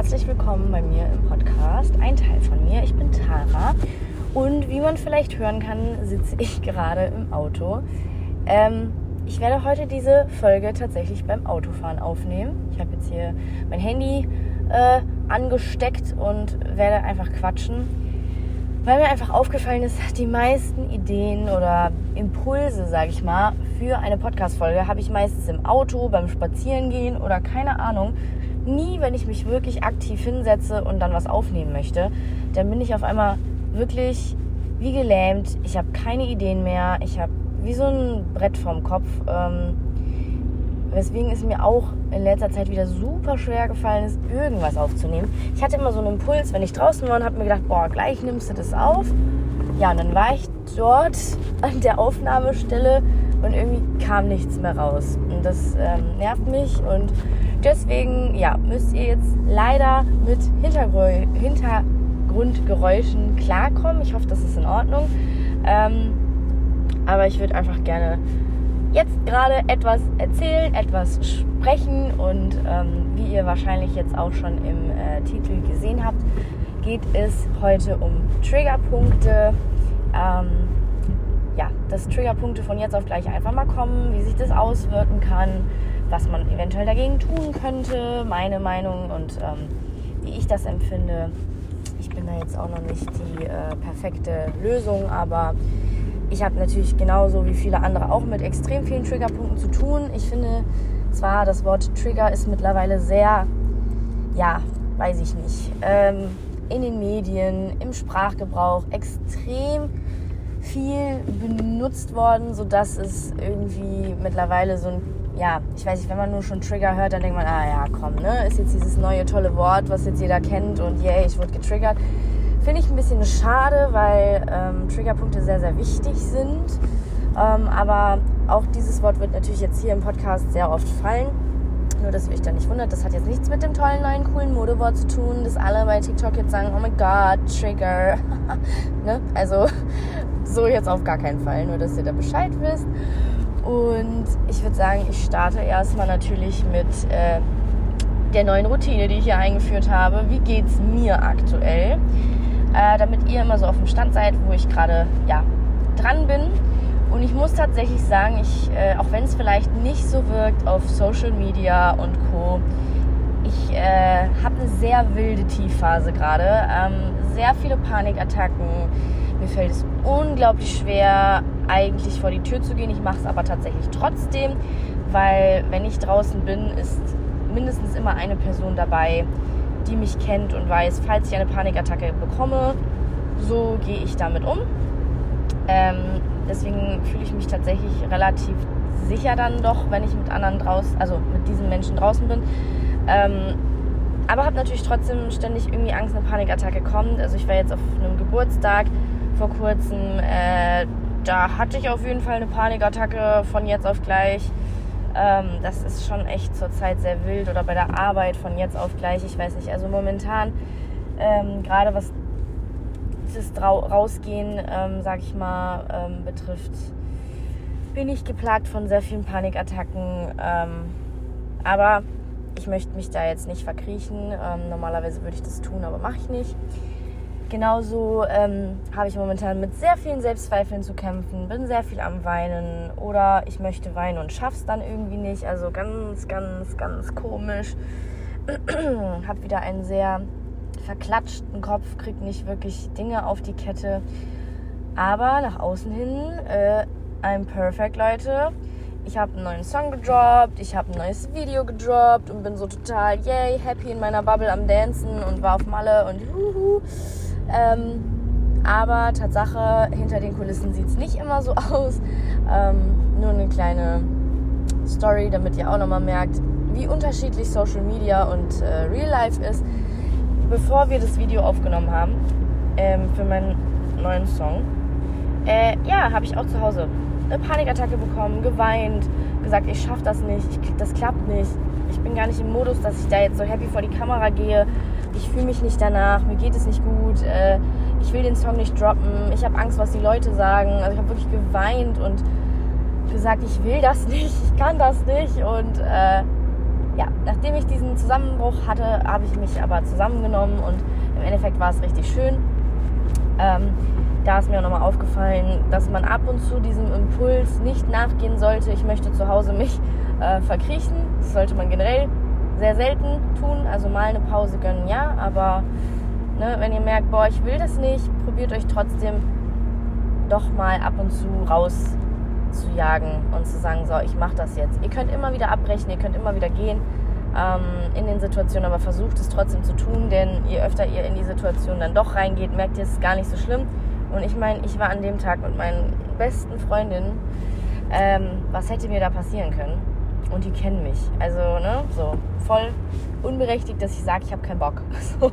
herzlich willkommen bei mir im Podcast. Ein Teil von mir, ich bin Tara und wie man vielleicht hören kann, sitze ich gerade im Auto. Ähm, ich werde heute diese Folge tatsächlich beim Autofahren aufnehmen. Ich habe jetzt hier mein Handy äh, angesteckt und werde einfach quatschen, weil mir einfach aufgefallen ist, die meisten Ideen oder Impulse, sage ich mal, für eine Podcast-Folge habe ich meistens im Auto, beim Spazierengehen oder keine Ahnung. Nie, wenn ich mich wirklich aktiv hinsetze und dann was aufnehmen möchte, dann bin ich auf einmal wirklich wie gelähmt. Ich habe keine Ideen mehr. Ich habe wie so ein Brett vorm Kopf. Ähm, weswegen es mir auch in letzter Zeit wieder super schwer gefallen ist, irgendwas aufzunehmen. Ich hatte immer so einen Impuls, wenn ich draußen war und habe mir gedacht, boah, gleich nimmst du das auf. Ja, und dann war ich dort an der Aufnahmestelle und irgendwie kam nichts mehr raus. Und das ähm, nervt mich und deswegen, ja, müsst ihr jetzt leider mit Hintergrü Hintergrundgeräuschen klarkommen. Ich hoffe, das ist in Ordnung. Ähm, aber ich würde einfach gerne jetzt gerade etwas erzählen, etwas sprechen und ähm, wie ihr wahrscheinlich jetzt auch schon im äh, Titel gesehen habt, geht es heute um Triggerpunkte. Ähm, ja, dass Triggerpunkte von jetzt auf gleich einfach mal kommen, wie sich das auswirken kann, was man eventuell dagegen tun könnte, meine Meinung und ähm, wie ich das empfinde. Ich bin da jetzt auch noch nicht die äh, perfekte Lösung, aber ich habe natürlich genauso wie viele andere auch mit extrem vielen Triggerpunkten zu tun. Ich finde zwar, das Wort Trigger ist mittlerweile sehr, ja, weiß ich nicht, ähm, in den Medien, im Sprachgebrauch extrem viel benutzt worden, sodass es irgendwie mittlerweile so ein, ja, ich weiß nicht, wenn man nur schon Trigger hört, dann denkt man, ah ja, komm, ne, ist jetzt dieses neue tolle Wort, was jetzt jeder kennt und yay, ich wurde getriggert. Finde ich ein bisschen schade, weil ähm, Triggerpunkte sehr, sehr wichtig sind. Ähm, aber auch dieses Wort wird natürlich jetzt hier im Podcast sehr oft fallen. Nur, dass ihr euch da nicht wundert, das hat jetzt nichts mit dem tollen neuen coolen Modewort zu tun, dass alle bei TikTok jetzt sagen, oh mein Gott, Trigger. ne? Also so jetzt auf gar keinen Fall, nur dass ihr da Bescheid wisst. Und ich würde sagen, ich starte erstmal natürlich mit äh, der neuen Routine, die ich hier eingeführt habe. Wie geht es mir aktuell? äh, damit ihr immer so auf dem Stand seid, wo ich gerade ja, dran bin. Und ich muss tatsächlich sagen, ich, äh, auch wenn es vielleicht nicht so wirkt auf Social Media und Co., ich äh, habe eine sehr wilde Tiefphase gerade. Ähm, sehr viele Panikattacken. Mir fällt es unglaublich schwer, eigentlich vor die Tür zu gehen. Ich mache es aber tatsächlich trotzdem, weil wenn ich draußen bin, ist mindestens immer eine Person dabei, die mich kennt und weiß, falls ich eine Panikattacke bekomme, so gehe ich damit um. Ähm, deswegen fühle ich mich tatsächlich relativ sicher dann doch, wenn ich mit anderen draußen, also mit diesen Menschen draußen bin. Ähm, aber habe natürlich trotzdem ständig irgendwie Angst, eine Panikattacke kommt. Also ich war jetzt auf einem Geburtstag vor kurzem. Äh, da hatte ich auf jeden Fall eine Panikattacke von jetzt auf gleich. Ähm, das ist schon echt zurzeit sehr wild oder bei der Arbeit von jetzt auf gleich. Ich weiß nicht. Also momentan, ähm, gerade was das Rausgehen, ähm, sag ich mal, ähm, betrifft, bin ich geplagt von sehr vielen Panikattacken. Ähm, aber ich möchte mich da jetzt nicht verkriechen. Ähm, normalerweise würde ich das tun, aber mache ich nicht. Genauso ähm, habe ich momentan mit sehr vielen Selbstzweifeln zu kämpfen, bin sehr viel am Weinen oder ich möchte weinen und schaff's dann irgendwie nicht. Also ganz, ganz, ganz komisch. habe wieder einen sehr verklatschten Kopf, krieg nicht wirklich Dinge auf die Kette. Aber nach außen hin, äh, I'm perfect, Leute. Ich habe einen neuen Song gedroppt, ich habe ein neues Video gedroppt und bin so total, yay, happy in meiner Bubble am Dancen und war auf Malle und juhu. Ähm, aber Tatsache, hinter den Kulissen sieht es nicht immer so aus. Ähm, nur eine kleine Story, damit ihr auch nochmal merkt, wie unterschiedlich Social Media und äh, Real Life ist. Bevor wir das Video aufgenommen haben ähm, für meinen neuen Song, äh, ja, habe ich auch zu Hause eine Panikattacke bekommen, geweint, gesagt, ich schaffe das nicht, ich, das klappt nicht. Ich bin gar nicht im Modus, dass ich da jetzt so happy vor die Kamera gehe ich fühle mich nicht danach, mir geht es nicht gut, äh, ich will den Song nicht droppen, ich habe Angst, was die Leute sagen. Also ich habe wirklich geweint und gesagt, ich will das nicht, ich kann das nicht. Und äh, ja, nachdem ich diesen Zusammenbruch hatte, habe ich mich aber zusammengenommen und im Endeffekt war es richtig schön. Ähm, da ist mir auch nochmal aufgefallen, dass man ab und zu diesem Impuls nicht nachgehen sollte, ich möchte zu Hause mich äh, verkriechen. Das sollte man generell sehr selten tun. Also mal eine Pause gönnen, ja, aber ne, wenn ihr merkt, boah, ich will das nicht, probiert euch trotzdem doch mal ab und zu raus zu jagen und zu sagen, so, ich mache das jetzt. Ihr könnt immer wieder abbrechen, ihr könnt immer wieder gehen ähm, in den Situationen, aber versucht es trotzdem zu tun, denn je öfter ihr in die Situation dann doch reingeht, merkt ihr, es ist gar nicht so schlimm. Und ich meine, ich war an dem Tag mit meinen besten Freundinnen. Ähm, was hätte mir da passieren können? Und die kennen mich. Also, ne, so voll unberechtigt, dass ich sage, ich habe keinen Bock.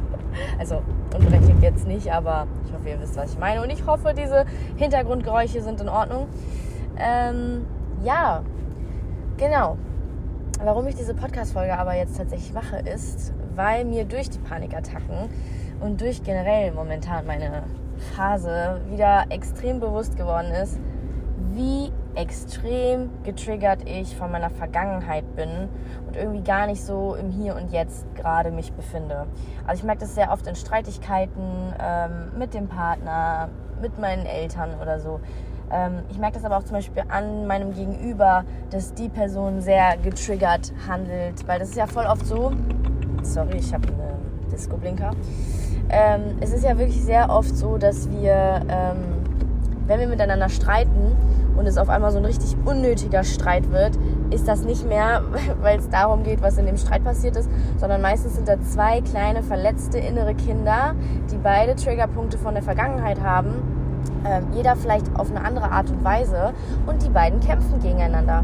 also, unberechtigt jetzt nicht, aber ich hoffe, ihr wisst, was ich meine. Und ich hoffe, diese Hintergrundgeräusche sind in Ordnung. Ähm, ja, genau. Warum ich diese Podcast-Folge aber jetzt tatsächlich mache, ist, weil mir durch die Panikattacken und durch generell momentan meine Phase wieder extrem bewusst geworden ist, wie extrem getriggert ich von meiner Vergangenheit bin und irgendwie gar nicht so im Hier und Jetzt gerade mich befinde. Also ich merke das sehr oft in Streitigkeiten ähm, mit dem Partner, mit meinen Eltern oder so, ähm, ich merke das aber auch zum Beispiel an meinem Gegenüber, dass die Person sehr getriggert handelt, weil das ist ja voll oft so. Sorry, ich habe einen Disco-Blinker. Ähm, es ist ja wirklich sehr oft so, dass wir, ähm, wenn wir miteinander streiten und es auf einmal so ein richtig unnötiger Streit wird, ist das nicht mehr, weil es darum geht, was in dem Streit passiert ist, sondern meistens sind da zwei kleine verletzte innere Kinder, die beide Triggerpunkte von der Vergangenheit haben äh, jeder vielleicht auf eine andere Art und Weise und die beiden kämpfen gegeneinander.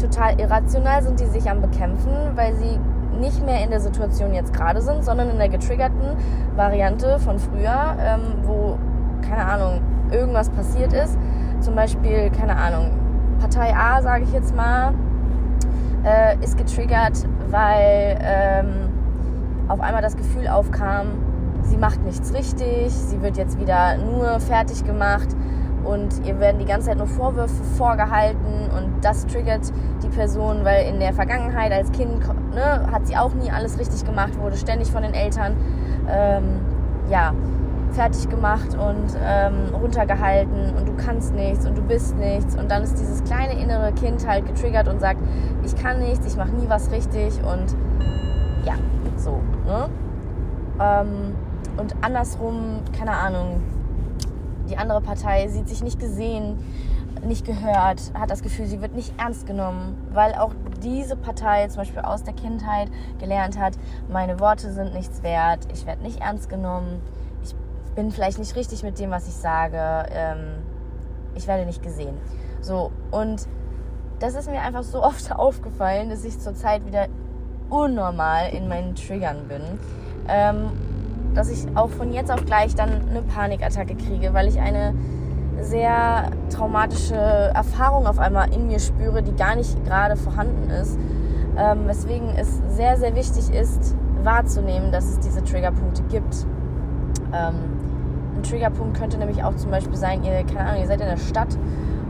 Total irrational sind die sich am Bekämpfen, weil sie nicht mehr in der Situation jetzt gerade sind, sondern in der getriggerten Variante von früher, ähm, wo, keine Ahnung, irgendwas passiert ist. Zum Beispiel, keine Ahnung, Partei A, sage ich jetzt mal, äh, ist getriggert, weil ähm, auf einmal das Gefühl aufkam, sie macht nichts richtig, sie wird jetzt wieder nur fertig gemacht und ihr werden die ganze Zeit nur Vorwürfe vorgehalten und das triggert die Person, weil in der Vergangenheit als Kind ne, hat sie auch nie alles richtig gemacht, wurde ständig von den Eltern ähm, ja, fertig gemacht und ähm, runtergehalten und du kannst nichts und du bist nichts und dann ist dieses kleine innere Kind halt getriggert und sagt, ich kann nichts, ich mache nie was richtig und ja, so. Ne? Ähm, und andersrum, keine Ahnung, die andere Partei sieht sich nicht gesehen, nicht gehört, hat das Gefühl, sie wird nicht ernst genommen, weil auch diese Partei zum Beispiel aus der Kindheit gelernt hat, meine Worte sind nichts wert, ich werde nicht ernst genommen, ich bin vielleicht nicht richtig mit dem, was ich sage, ähm, ich werde nicht gesehen. So, und das ist mir einfach so oft aufgefallen, dass ich zurzeit wieder unnormal in meinen Triggern bin. Ähm, dass ich auch von jetzt auf gleich dann eine Panikattacke kriege, weil ich eine sehr traumatische Erfahrung auf einmal in mir spüre, die gar nicht gerade vorhanden ist. Ähm, weswegen es sehr, sehr wichtig ist, wahrzunehmen, dass es diese Triggerpunkte gibt. Ähm, ein Triggerpunkt könnte nämlich auch zum Beispiel sein, ihr, keine Ahnung, ihr seid in der Stadt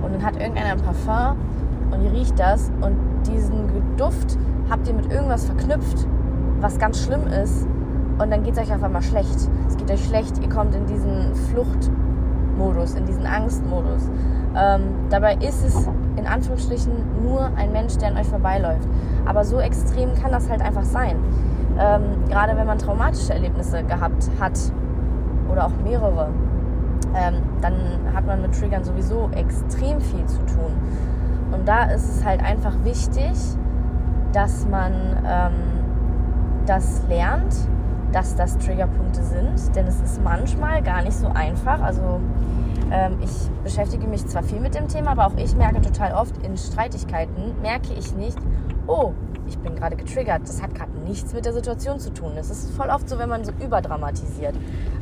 und dann hat irgendeiner ein Parfum und ihr riecht das und diesen Duft habt ihr mit irgendwas verknüpft, was ganz schlimm ist und dann geht es euch auf einmal schlecht. Es geht euch schlecht, ihr kommt in diesen Fluchtmodus, in diesen Angstmodus. Ähm, dabei ist es in Anführungsstrichen nur ein Mensch, der an euch vorbeiläuft. Aber so extrem kann das halt einfach sein. Ähm, gerade wenn man traumatische Erlebnisse gehabt hat oder auch mehrere, ähm, dann hat man mit Triggern sowieso extrem viel zu tun. Und da ist es halt einfach wichtig, dass man ähm, das lernt dass das Triggerpunkte sind, denn es ist manchmal gar nicht so einfach. Also ähm, ich beschäftige mich zwar viel mit dem Thema, aber auch ich merke total oft in Streitigkeiten, merke ich nicht, oh, ich bin gerade getriggert. Das hat gerade nichts mit der Situation zu tun. Es ist voll oft so, wenn man so überdramatisiert.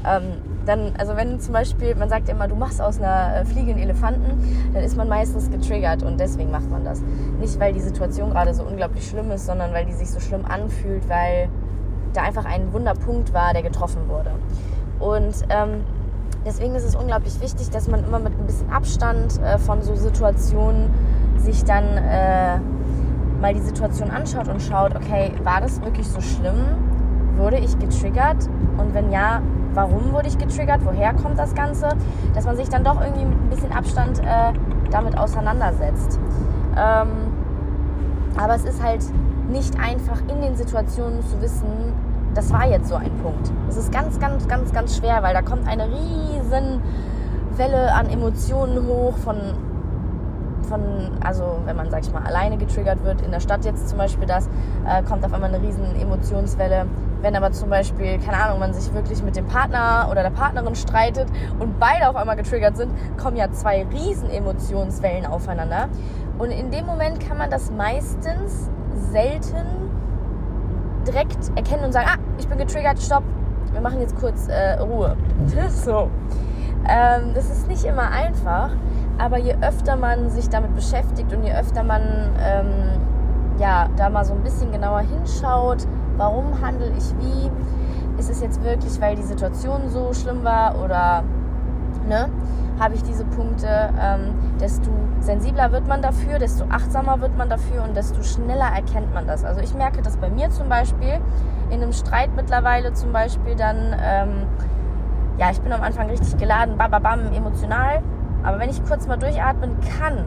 Ähm, dann, also wenn zum Beispiel, man sagt immer, du machst aus einer äh, Fliege einen Elefanten, dann ist man meistens getriggert und deswegen macht man das. Nicht, weil die Situation gerade so unglaublich schlimm ist, sondern weil die sich so schlimm anfühlt, weil da einfach ein Wunderpunkt war, der getroffen wurde. Und ähm, deswegen ist es unglaublich wichtig, dass man immer mit ein bisschen Abstand äh, von so Situationen sich dann äh, mal die Situation anschaut und schaut, okay, war das wirklich so schlimm? Wurde ich getriggert? Und wenn ja, warum wurde ich getriggert? Woher kommt das Ganze? Dass man sich dann doch irgendwie mit ein bisschen Abstand äh, damit auseinandersetzt. Ähm, aber es ist halt nicht einfach in den Situationen zu wissen, das war jetzt so ein Punkt. Es ist ganz, ganz, ganz, ganz schwer, weil da kommt eine riesen Welle an Emotionen hoch von von, also wenn man, sag ich mal, alleine getriggert wird, in der Stadt jetzt zum Beispiel das, äh, kommt auf einmal eine riesen Emotionswelle. Wenn aber zum Beispiel, keine Ahnung, man sich wirklich mit dem Partner oder der Partnerin streitet und beide auf einmal getriggert sind, kommen ja zwei riesen Emotionswellen aufeinander. Und in dem Moment kann man das meistens selten direkt erkennen und sagen, ah, ich bin getriggert, stopp, wir machen jetzt kurz äh, Ruhe. so. Ähm, das ist nicht immer einfach, aber je öfter man sich damit beschäftigt und je öfter man ähm, ja, da mal so ein bisschen genauer hinschaut, warum handle ich wie, ist es jetzt wirklich, weil die Situation so schlimm war oder ne, habe ich diese Punkte, ähm, desto sensibler wird man dafür, desto achtsamer wird man dafür und desto schneller erkennt man das. Also ich merke das bei mir zum Beispiel, in einem Streit mittlerweile zum Beispiel dann, ähm, ja, ich bin am Anfang richtig geladen, bababam, emotional aber wenn ich kurz mal durchatmen kann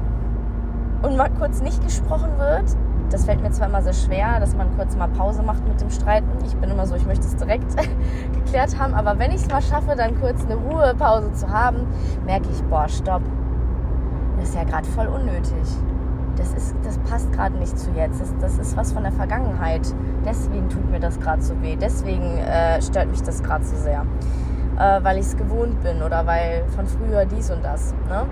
und mal kurz nicht gesprochen wird, das fällt mir zwar immer sehr schwer, dass man kurz mal Pause macht mit dem Streiten. Ich bin immer so, ich möchte es direkt geklärt haben. Aber wenn ich es mal schaffe, dann kurz eine Ruhepause zu haben, merke ich, boah, stopp. Das ist ja gerade voll unnötig. Das, ist, das passt gerade nicht zu jetzt. Das, das, ist was von der Vergangenheit. Deswegen tut mir das gerade so weh. Deswegen äh, stört mich das gerade so sehr äh, weil ich es gewohnt bin oder weil von früher dies und das. Ne?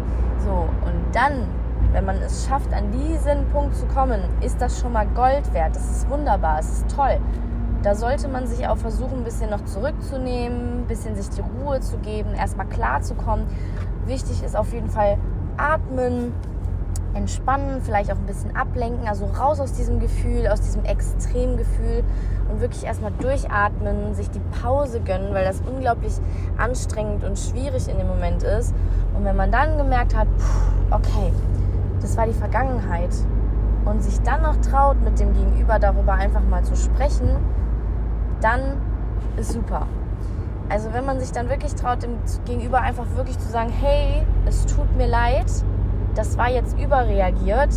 So, und dann, wenn man es schafft, an diesen Punkt zu kommen, ist das schon mal Gold wert. Das ist wunderbar, es ist toll. Da sollte man sich auch versuchen, ein bisschen noch zurückzunehmen, ein bisschen sich die Ruhe zu geben, erstmal klar zu kommen. Wichtig ist auf jeden Fall atmen, entspannen, vielleicht auch ein bisschen ablenken, also raus aus diesem Gefühl, aus diesem Extremgefühl und wirklich erstmal durchatmen, sich die Pause gönnen, weil das unglaublich anstrengend und schwierig in dem Moment ist. Und wenn man dann gemerkt hat, okay, das war die Vergangenheit und sich dann noch traut, mit dem Gegenüber darüber einfach mal zu sprechen, dann ist super. Also wenn man sich dann wirklich traut, dem Gegenüber einfach wirklich zu sagen, hey, es tut mir leid, das war jetzt überreagiert.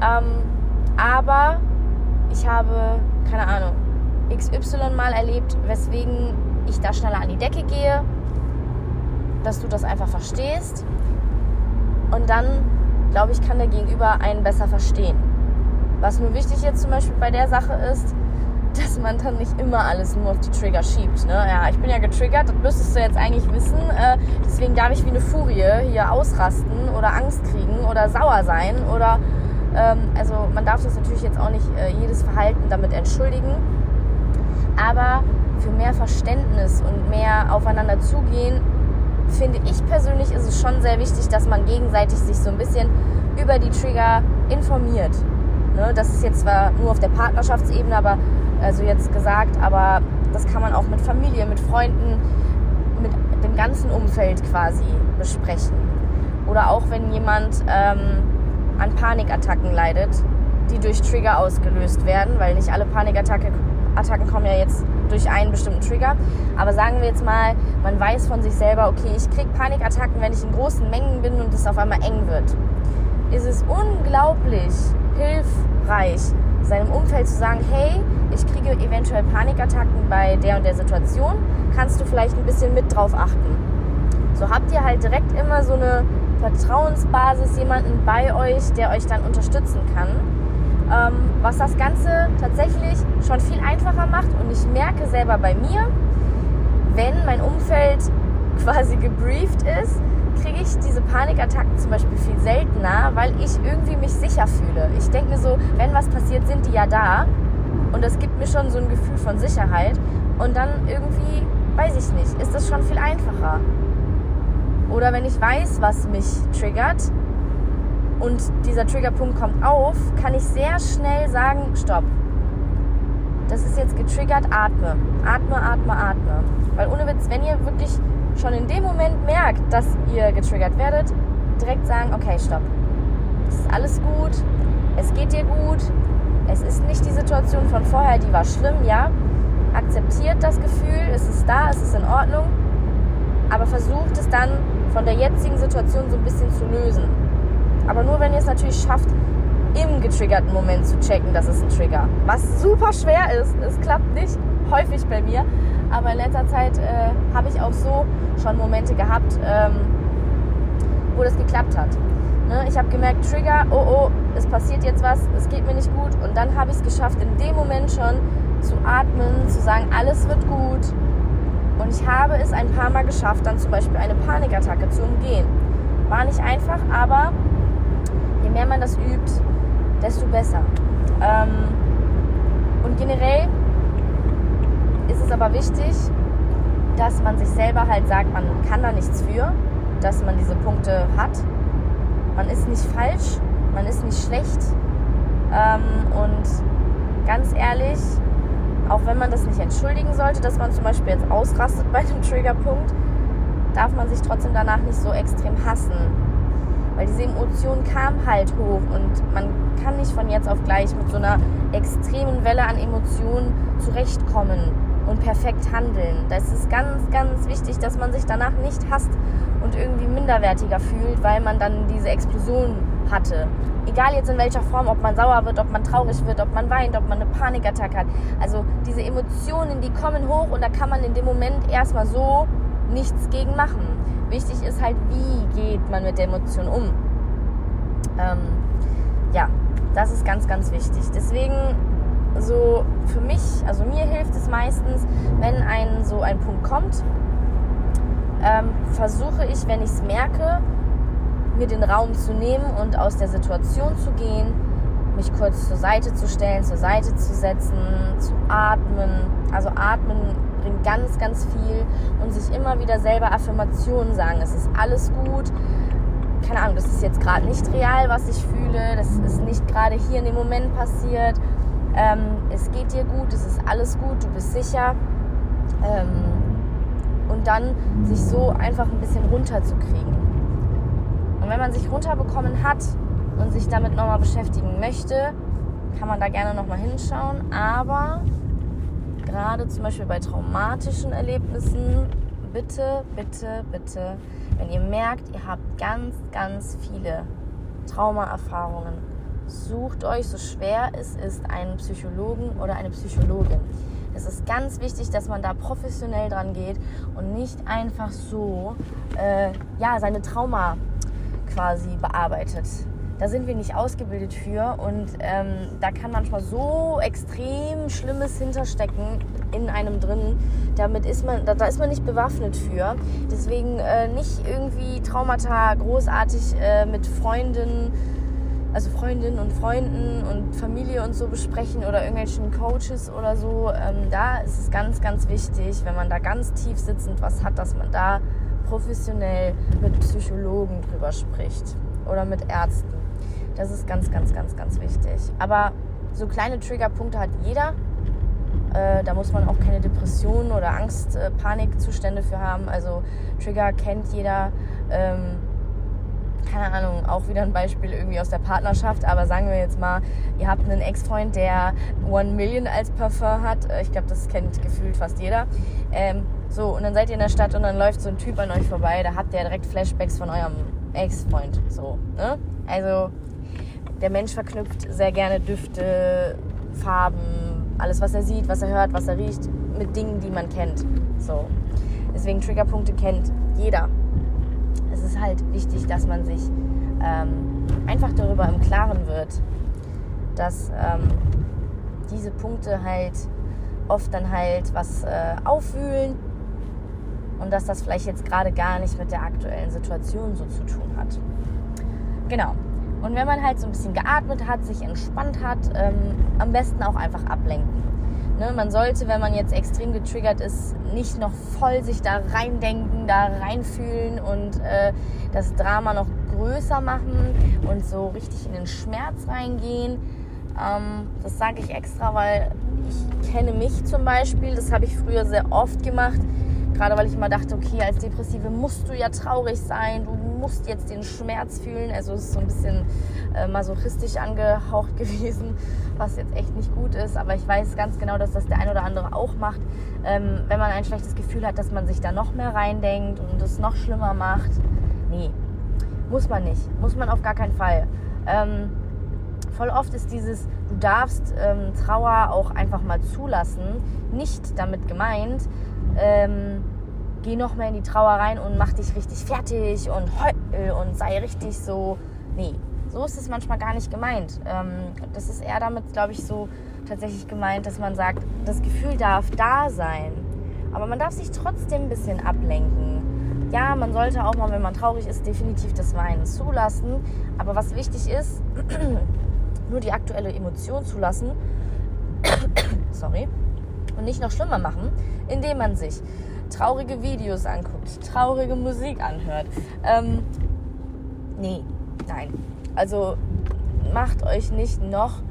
Ähm, aber ich habe, keine Ahnung, XY mal erlebt, weswegen ich da schneller an die Decke gehe, dass du das einfach verstehst. Und dann, glaube ich, kann der Gegenüber einen besser verstehen. Was nur wichtig jetzt zum Beispiel bei der Sache ist, dass man dann nicht immer alles nur auf die Trigger schiebt. Ne? Ja, ich bin ja getriggert, das müsstest du jetzt eigentlich wissen. Äh, deswegen darf ich wie eine Furie hier ausrasten oder Angst kriegen oder sauer sein. Oder ähm, also man darf das natürlich jetzt auch nicht äh, jedes Verhalten damit entschuldigen. Aber für mehr Verständnis und mehr aufeinander zugehen, finde ich persönlich, ist es schon sehr wichtig, dass man gegenseitig sich so ein bisschen über die Trigger informiert. Ne? Das ist jetzt zwar nur auf der Partnerschaftsebene, aber also jetzt gesagt, aber das kann man auch mit Familie, mit Freunden, mit dem ganzen Umfeld quasi besprechen. Oder auch wenn jemand ähm, an Panikattacken leidet, die durch Trigger ausgelöst werden, weil nicht alle Panikattacken Attacken kommen ja jetzt durch einen bestimmten Trigger. Aber sagen wir jetzt mal, man weiß von sich selber, okay, ich kriege Panikattacken, wenn ich in großen Mengen bin und es auf einmal eng wird. Ist es unglaublich hilfreich, seinem Umfeld zu sagen, hey, ich kriege eventuell Panikattacken bei der und der Situation, kannst du vielleicht ein bisschen mit drauf achten. So habt ihr halt direkt immer so eine Vertrauensbasis, jemanden bei euch, der euch dann unterstützen kann. Ähm, was das Ganze tatsächlich schon viel einfacher macht und ich merke selber bei mir, wenn mein Umfeld quasi gebrieft ist, kriege ich diese Panikattacken zum Beispiel viel seltener, weil ich irgendwie mich sicher fühle. Ich denke mir so, wenn was passiert, sind die ja da. Und das gibt mir schon so ein Gefühl von Sicherheit. Und dann irgendwie, weiß ich nicht, ist das schon viel einfacher. Oder wenn ich weiß, was mich triggert und dieser Triggerpunkt kommt auf, kann ich sehr schnell sagen, stopp. Das ist jetzt getriggert, atme. Atme, atme, atme. Weil ohne Witz, wenn ihr wirklich schon in dem Moment merkt, dass ihr getriggert werdet, direkt sagen, okay, stopp. Es ist alles gut, es geht dir gut, Es ist nicht die Situation von vorher, die war schlimm, ja. Akzeptiert das Gefühl, es ist da, es ist in Ordnung, aber versucht es dann von der jetzigen Situation so ein bisschen zu lösen. Aber nur wenn ihr es natürlich schafft, im getriggerten Moment zu checken, dass es ein Trigger. Was super schwer ist. Es klappt nicht häufig bei mir. Aber in letzter Zeit äh, habe ich auch so schon Momente gehabt, ähm, wo das geklappt hat. Ne? Ich habe gemerkt, Trigger, oh oh, es passiert jetzt was, es geht mir nicht gut. Und dann habe ich es geschafft, in dem Moment schon zu atmen, zu sagen, alles wird gut. Und ich habe es ein paar Mal geschafft, dann zum Beispiel eine Panikattacke zu umgehen. War nicht einfach, aber je mehr man das übt, desto besser. Ähm, und generell ist es aber wichtig, dass man sich selber halt sagt, man kann da nichts für, dass man diese Punkte hat. Man ist nicht falsch, man ist nicht schlecht. Ähm, und ganz ehrlich, auch wenn man das nicht entschuldigen sollte, dass man zum Beispiel jetzt ausrastet bei dem Triggerpunkt, darf man sich trotzdem danach nicht so extrem hassen. Weil diese Emotion kam halt hoch und man kann nicht von jetzt auf gleich mit so einer extremen Welle an Emotionen zurechtkommen und perfekt handeln. Das ist ganz, ganz wichtig, dass man sich danach nicht hasst und irgendwie minderwertiger fühlt, weil man dann diese Explosion hatte. Egal jetzt in welcher Form, ob man sauer wird, ob man traurig wird, ob man weint, ob man eine Panikattacke hat. Also diese Emotionen, die kommen hoch und da kann man in dem Moment erstmal so nichts gegen machen. Wichtig ist halt, wie geht man mit der Emotion um. Ähm, ja, das ist ganz, ganz wichtig. Deswegen so für mich, also mir hilft es meistens, wenn ein so ein Punkt kommt, ähm, versuche ich, wenn ich es merke, mir den Raum zu nehmen und aus der Situation zu gehen, mich kurz zur Seite zu stellen, zur Seite zu setzen, zu atmen. Also atmen bringt ganz, ganz viel und sich immer wieder selber Affirmationen sagen. Es ist alles gut. Keine Ahnung, das ist jetzt gerade nicht real, was ich fühle. Das ist nicht gerade hier in dem Moment passiert. Ähm, es geht dir gut, es ist alles gut, du bist sicher. Ähm, und dann sich so einfach ein bisschen runterzukriegen. Und wenn man sich runterbekommen hat und sich damit nochmal beschäftigen möchte, kann man da gerne nochmal hinschauen. Aber gerade zum Beispiel bei traumatischen Erlebnissen, bitte, bitte, bitte, wenn ihr merkt, ihr habt ganz, ganz viele Traumaerfahrungen, sucht euch, so schwer es ist, einen Psychologen oder eine Psychologin. Es ist ganz wichtig, dass man da professionell dran geht und nicht einfach so äh, ja, seine Trauma quasi bearbeitet da sind wir nicht ausgebildet für und ähm, da kann manchmal so extrem Schlimmes hinterstecken in einem drin. Damit ist man, da, da ist man nicht bewaffnet für. Deswegen äh, nicht irgendwie Traumata großartig äh, mit Freunden, also Freundinnen und Freunden und Familie und so besprechen oder irgendwelchen Coaches oder so. Ähm, da ist es ganz, ganz wichtig, wenn man da ganz tief sitzend was hat, dass man da professionell mit Psychologen drüber spricht oder mit Ärzten. Das ist ganz, ganz, ganz, ganz wichtig. Aber so kleine Triggerpunkte hat jeder. Äh, da muss man auch keine Depressionen oder Angst, äh, Panikzustände für haben. Also Trigger kennt jeder. Ähm, keine Ahnung, auch wieder ein Beispiel irgendwie aus der Partnerschaft, aber sagen wir jetzt mal, ihr habt einen Ex-Freund, der One Million als Parfum hat. Äh, ich glaube, das kennt gefühlt fast jeder. Ähm, so, und dann seid ihr in der Stadt und dann läuft so ein Typ an euch vorbei, da habt ihr direkt Flashbacks von eurem Ex-Freund. So, ne? Also, der Mensch verknüpft sehr gerne Düfte, Farben, alles, was er sieht, was er hört, was er riecht, mit Dingen, die man kennt. So. Deswegen Triggerpunkte kennt jeder. Es ist halt wichtig, dass man sich ähm, einfach darüber im Klaren wird, dass ähm, diese Punkte halt oft dann halt was äh, aufwühlen und dass das vielleicht jetzt gerade gar nicht mit der aktuellen Situation so zu tun hat. Genau. Und wenn man halt so ein bisschen geatmet hat, sich entspannt hat, ähm, am besten auch einfach ablenken. Ne, man sollte, wenn man jetzt extrem getriggert ist, nicht noch voll sich da reindenken, da reinfühlen und äh, das Drama noch größer machen und so richtig in den Schmerz reingehen. Ähm, das sage ich extra, weil ich kenne mich zum Beispiel, das habe ich früher sehr oft gemacht, Gerade weil ich immer dachte, okay, als Depressive musst du ja traurig sein, du musst jetzt den Schmerz fühlen. Also es ist so ein bisschen äh, masochistisch angehaucht gewesen, was jetzt echt nicht gut ist. Aber ich weiß ganz genau, dass das der ein oder andere auch macht. Ähm, wenn man ein schlechtes Gefühl hat, dass man sich da noch mehr reindenkt und es noch schlimmer macht. Nee, muss man nicht. Muss man auf gar keinen Fall. Ähm, voll oft ist dieses, du darfst ähm, Trauer auch einfach mal zulassen, nicht damit gemeint, ähm, geh noch mehr in die Trauer rein und mach dich richtig fertig und heul und sei richtig so. Nee, so ist es manchmal gar nicht gemeint. Ähm, das ist eher damit, glaube ich, so tatsächlich gemeint, dass man sagt, das Gefühl darf da sein. Aber man darf sich trotzdem ein bisschen ablenken. Ja, man sollte auch mal, wenn man traurig ist, definitiv das Weinen zulassen. Aber was wichtig ist, nur die aktuelle Emotion zulassen. Sorry. Und nicht noch schlimmer machen, indem man sich traurige Videos anguckt, traurige Musik anhört. Ähm, nee, nein. Also macht euch nicht noch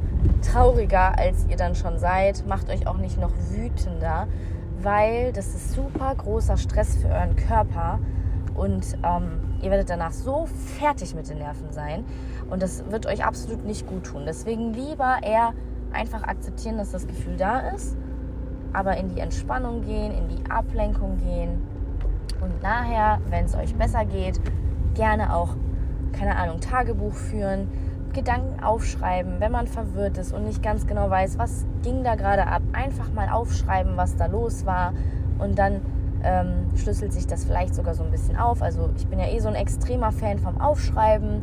trauriger, als ihr dann schon seid. Macht euch auch nicht noch wütender, weil das ist super großer Stress für euren Körper und ähm, ihr werdet danach so fertig mit den Nerven sein. Und das wird euch absolut nicht gut tun. Deswegen lieber eher einfach akzeptieren, dass das Gefühl da ist aber in die Entspannung gehen, in die Ablenkung gehen. Und nachher, wenn es euch besser geht, gerne auch, keine Ahnung, Tagebuch führen, Gedanken aufschreiben, wenn man verwirrt ist und nicht ganz genau weiß, was ging da gerade ab, einfach mal aufschreiben, was da los war. Und dann ähm, schlüsselt sich das vielleicht sogar so ein bisschen auf. Also ich bin ja eh so ein extremer Fan vom Aufschreiben.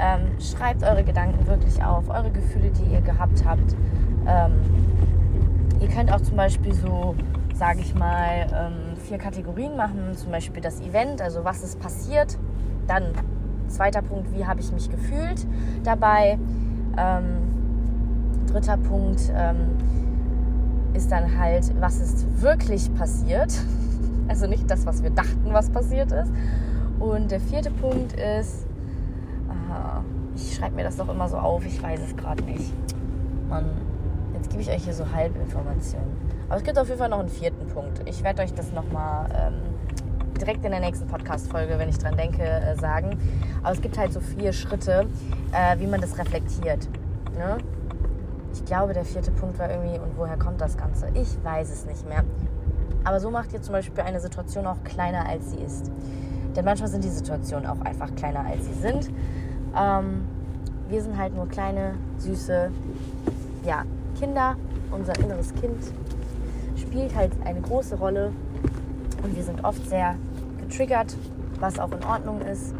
Ähm, schreibt eure Gedanken wirklich auf, eure Gefühle, die ihr gehabt habt. Ähm, Ihr könnt auch zum Beispiel so, sage ich mal, ähm, vier Kategorien machen. Zum Beispiel das Event, also was ist passiert. Dann zweiter Punkt, wie habe ich mich gefühlt dabei. Ähm, dritter Punkt ähm, ist dann halt, was ist wirklich passiert. Also nicht das, was wir dachten, was passiert ist. Und der vierte Punkt ist, aha, ich schreibe mir das doch immer so auf, ich weiß es gerade nicht. Mann, Jetzt gebe ich euch hier so Halbinformationen. Aber es gibt auf jeden Fall noch einen vierten Punkt. Ich werde euch das nochmal ähm, direkt in der nächsten Podcast-Folge, wenn ich dran denke, äh, sagen. Aber es gibt halt so vier Schritte, äh, wie man das reflektiert. Ne? Ich glaube, der vierte Punkt war irgendwie, und woher kommt das Ganze? Ich weiß es nicht mehr. Aber so macht ihr zum Beispiel eine Situation auch kleiner, als sie ist. Denn manchmal sind die Situationen auch einfach kleiner, als sie sind. Ähm, wir sind halt nur kleine, süße, ja, Kinder, unser inneres Kind, spielt halt eine große Rolle und wir sind oft sehr getriggert, was auch in Ordnung ist.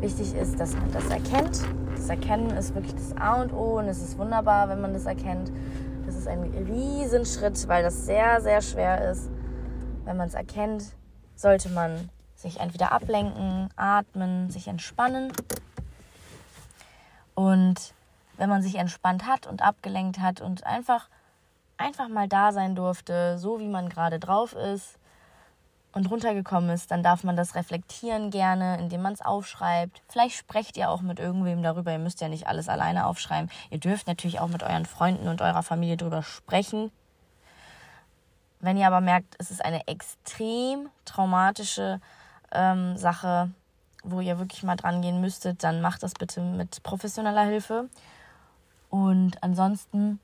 Wichtig ist, dass man das erkennt. Das Erkennen ist wirklich das A und O und es ist wunderbar, wenn man das erkennt. Das ist ein Riesenschritt, weil das sehr, sehr schwer ist. Wenn man es erkennt, sollte man sich entweder ablenken, atmen, sich entspannen und wenn man sich entspannt hat und abgelenkt hat und einfach, einfach mal da sein durfte, so wie man gerade drauf ist und runtergekommen ist, dann darf man das reflektieren gerne, indem man es aufschreibt. Vielleicht sprecht ihr auch mit irgendwem darüber. Ihr müsst ja nicht alles alleine aufschreiben. Ihr dürft natürlich auch mit euren Freunden und eurer Familie darüber sprechen. Wenn ihr aber merkt, es ist eine extrem traumatische ähm, Sache, wo ihr wirklich mal dran gehen müsstet, dann macht das bitte mit professioneller Hilfe. Und ansonsten,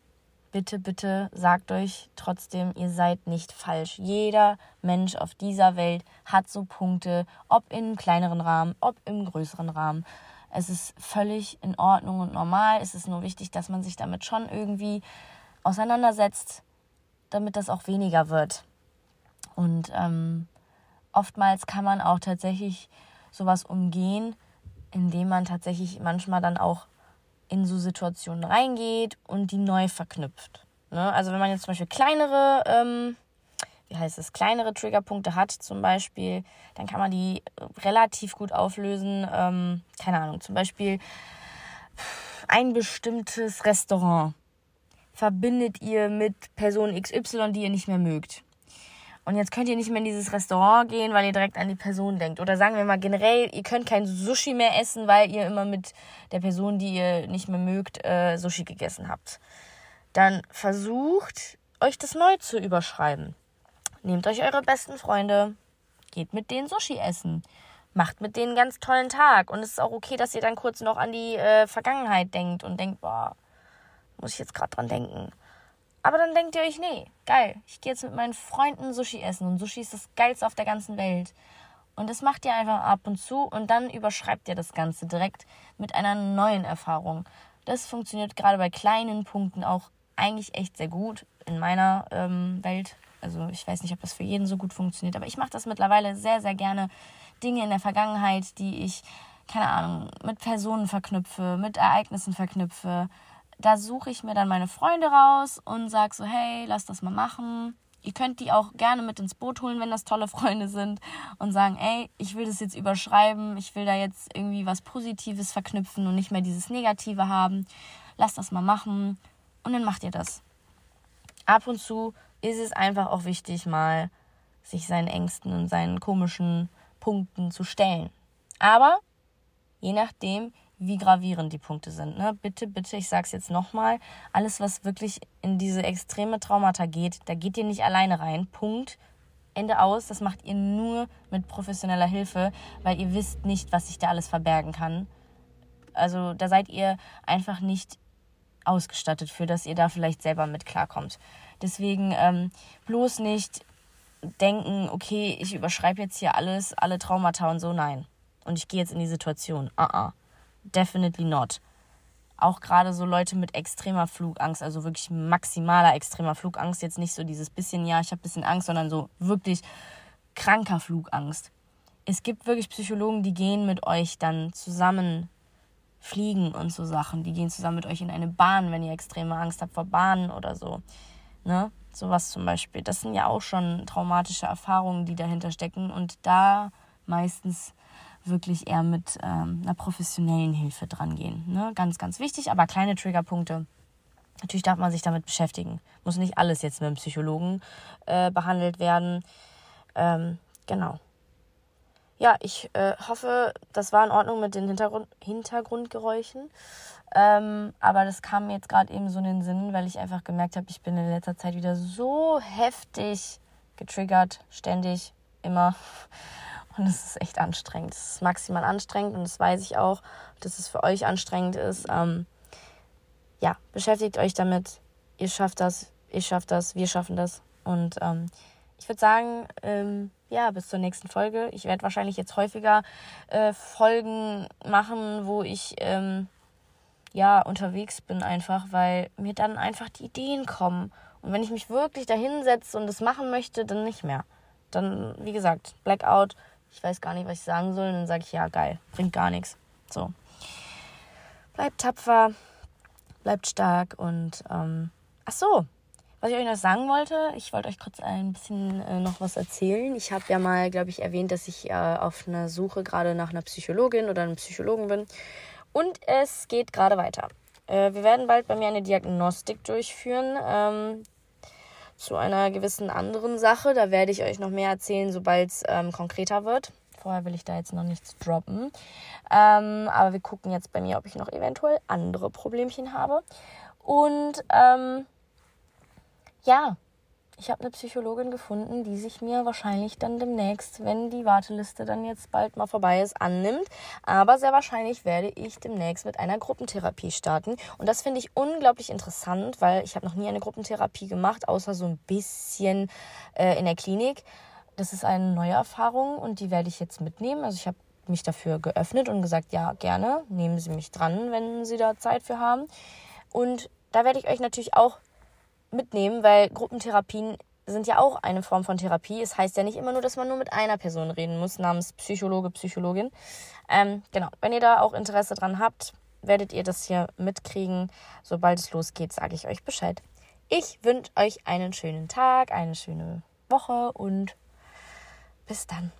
bitte, bitte sagt euch trotzdem, ihr seid nicht falsch. Jeder Mensch auf dieser Welt hat so Punkte, ob im kleineren Rahmen, ob im größeren Rahmen. Es ist völlig in Ordnung und normal. Es ist nur wichtig, dass man sich damit schon irgendwie auseinandersetzt, damit das auch weniger wird. Und ähm, oftmals kann man auch tatsächlich sowas umgehen, indem man tatsächlich manchmal dann auch in so Situationen reingeht und die neu verknüpft. Ne? Also wenn man jetzt zum Beispiel kleinere, ähm, wie heißt es, kleinere Triggerpunkte hat zum Beispiel, dann kann man die relativ gut auflösen. Ähm, keine Ahnung, zum Beispiel ein bestimmtes Restaurant verbindet ihr mit Person XY, die ihr nicht mehr mögt. Und jetzt könnt ihr nicht mehr in dieses Restaurant gehen, weil ihr direkt an die Person denkt. Oder sagen wir mal generell, ihr könnt kein Sushi mehr essen, weil ihr immer mit der Person, die ihr nicht mehr mögt, äh, Sushi gegessen habt. Dann versucht, euch das neu zu überschreiben. Nehmt euch eure besten Freunde, geht mit denen Sushi essen. Macht mit denen einen ganz tollen Tag. Und es ist auch okay, dass ihr dann kurz noch an die äh, Vergangenheit denkt und denkt, boah, muss ich jetzt gerade dran denken. Aber dann denkt ihr euch, nee, geil, ich gehe jetzt mit meinen Freunden Sushi essen und Sushi ist das geilste auf der ganzen Welt. Und das macht ihr einfach ab und zu und dann überschreibt ihr das Ganze direkt mit einer neuen Erfahrung. Das funktioniert gerade bei kleinen Punkten auch eigentlich echt sehr gut in meiner ähm, Welt. Also ich weiß nicht, ob das für jeden so gut funktioniert, aber ich mache das mittlerweile sehr, sehr gerne. Dinge in der Vergangenheit, die ich, keine Ahnung, mit Personen verknüpfe, mit Ereignissen verknüpfe. Da suche ich mir dann meine Freunde raus und sage so, hey, lass das mal machen. Ihr könnt die auch gerne mit ins Boot holen, wenn das tolle Freunde sind und sagen, ey, ich will das jetzt überschreiben, ich will da jetzt irgendwie was Positives verknüpfen und nicht mehr dieses Negative haben. Lasst das mal machen und dann macht ihr das. Ab und zu ist es einfach auch wichtig, mal sich seinen Ängsten und seinen komischen Punkten zu stellen. Aber je nachdem, wie gravierend die Punkte sind. Ne? Bitte, bitte, ich sage es jetzt nochmal, alles, was wirklich in diese extreme Traumata geht, da geht ihr nicht alleine rein. Punkt. Ende aus. Das macht ihr nur mit professioneller Hilfe, weil ihr wisst nicht, was sich da alles verbergen kann. Also da seid ihr einfach nicht ausgestattet für, dass ihr da vielleicht selber mit klarkommt. Deswegen ähm, bloß nicht denken, okay, ich überschreibe jetzt hier alles, alle Traumata und so. Nein. Und ich gehe jetzt in die Situation. Ah, uh, -uh definitely not. Auch gerade so Leute mit extremer Flugangst, also wirklich maximaler extremer Flugangst, jetzt nicht so dieses bisschen, ja, ich habe bisschen Angst, sondern so wirklich kranker Flugangst. Es gibt wirklich Psychologen, die gehen mit euch dann zusammen fliegen und so Sachen. Die gehen zusammen mit euch in eine Bahn, wenn ihr extreme Angst habt vor Bahnen oder so. Ne? Sowas zum Beispiel. Das sind ja auch schon traumatische Erfahrungen, die dahinter stecken. Und da meistens wirklich eher mit ähm, einer professionellen Hilfe dran gehen. Ne? Ganz, ganz wichtig, aber kleine Triggerpunkte. Natürlich darf man sich damit beschäftigen. Muss nicht alles jetzt mit einem Psychologen äh, behandelt werden. Ähm, genau. Ja, ich äh, hoffe, das war in Ordnung mit den Hintergrund Hintergrundgeräuschen. Ähm, aber das kam mir jetzt gerade eben so in den Sinn, weil ich einfach gemerkt habe, ich bin in letzter Zeit wieder so heftig getriggert, ständig, immer. Und es ist echt anstrengend. Es ist maximal anstrengend und das weiß ich auch, dass es für euch anstrengend ist. Ähm, ja, beschäftigt euch damit. Ihr schafft das, ich schaffe das, wir schaffen das. Und ähm, ich würde sagen, ähm, ja, bis zur nächsten Folge. Ich werde wahrscheinlich jetzt häufiger äh, Folgen machen, wo ich ähm, ja unterwegs bin, einfach, weil mir dann einfach die Ideen kommen. Und wenn ich mich wirklich da hinsetze und das machen möchte, dann nicht mehr. Dann, wie gesagt, Blackout, ich weiß gar nicht, was ich sagen soll. Und dann sage ich, ja, geil, bringt gar nichts. So. Bleibt tapfer, bleibt stark und ähm, ach so, was ich euch noch sagen wollte, ich wollte euch kurz ein bisschen äh, noch was erzählen. Ich habe ja mal, glaube ich, erwähnt, dass ich äh, auf einer Suche gerade nach einer Psychologin oder einem Psychologen bin. Und es geht gerade weiter. Äh, wir werden bald bei mir eine Diagnostik durchführen. Ähm, zu einer gewissen anderen Sache. Da werde ich euch noch mehr erzählen, sobald es ähm, konkreter wird. Vorher will ich da jetzt noch nichts droppen. Ähm, aber wir gucken jetzt bei mir, ob ich noch eventuell andere Problemchen habe. Und ähm, ja, ich habe eine Psychologin gefunden, die sich mir wahrscheinlich dann demnächst, wenn die Warteliste dann jetzt bald mal vorbei ist, annimmt. Aber sehr wahrscheinlich werde ich demnächst mit einer Gruppentherapie starten. Und das finde ich unglaublich interessant, weil ich habe noch nie eine Gruppentherapie gemacht, außer so ein bisschen äh, in der Klinik. Das ist eine neue Erfahrung und die werde ich jetzt mitnehmen. Also ich habe mich dafür geöffnet und gesagt, ja, gerne, nehmen Sie mich dran, wenn Sie da Zeit für haben. Und da werde ich euch natürlich auch mitnehmen, weil Gruppentherapien sind ja auch eine Form von Therapie. Es heißt ja nicht immer nur, dass man nur mit einer Person reden muss, namens Psychologe, Psychologin. Ähm, genau, wenn ihr da auch Interesse dran habt, werdet ihr das hier mitkriegen. Sobald es losgeht, sage ich euch Bescheid. Ich wünsche euch einen schönen Tag, eine schöne Woche und bis dann.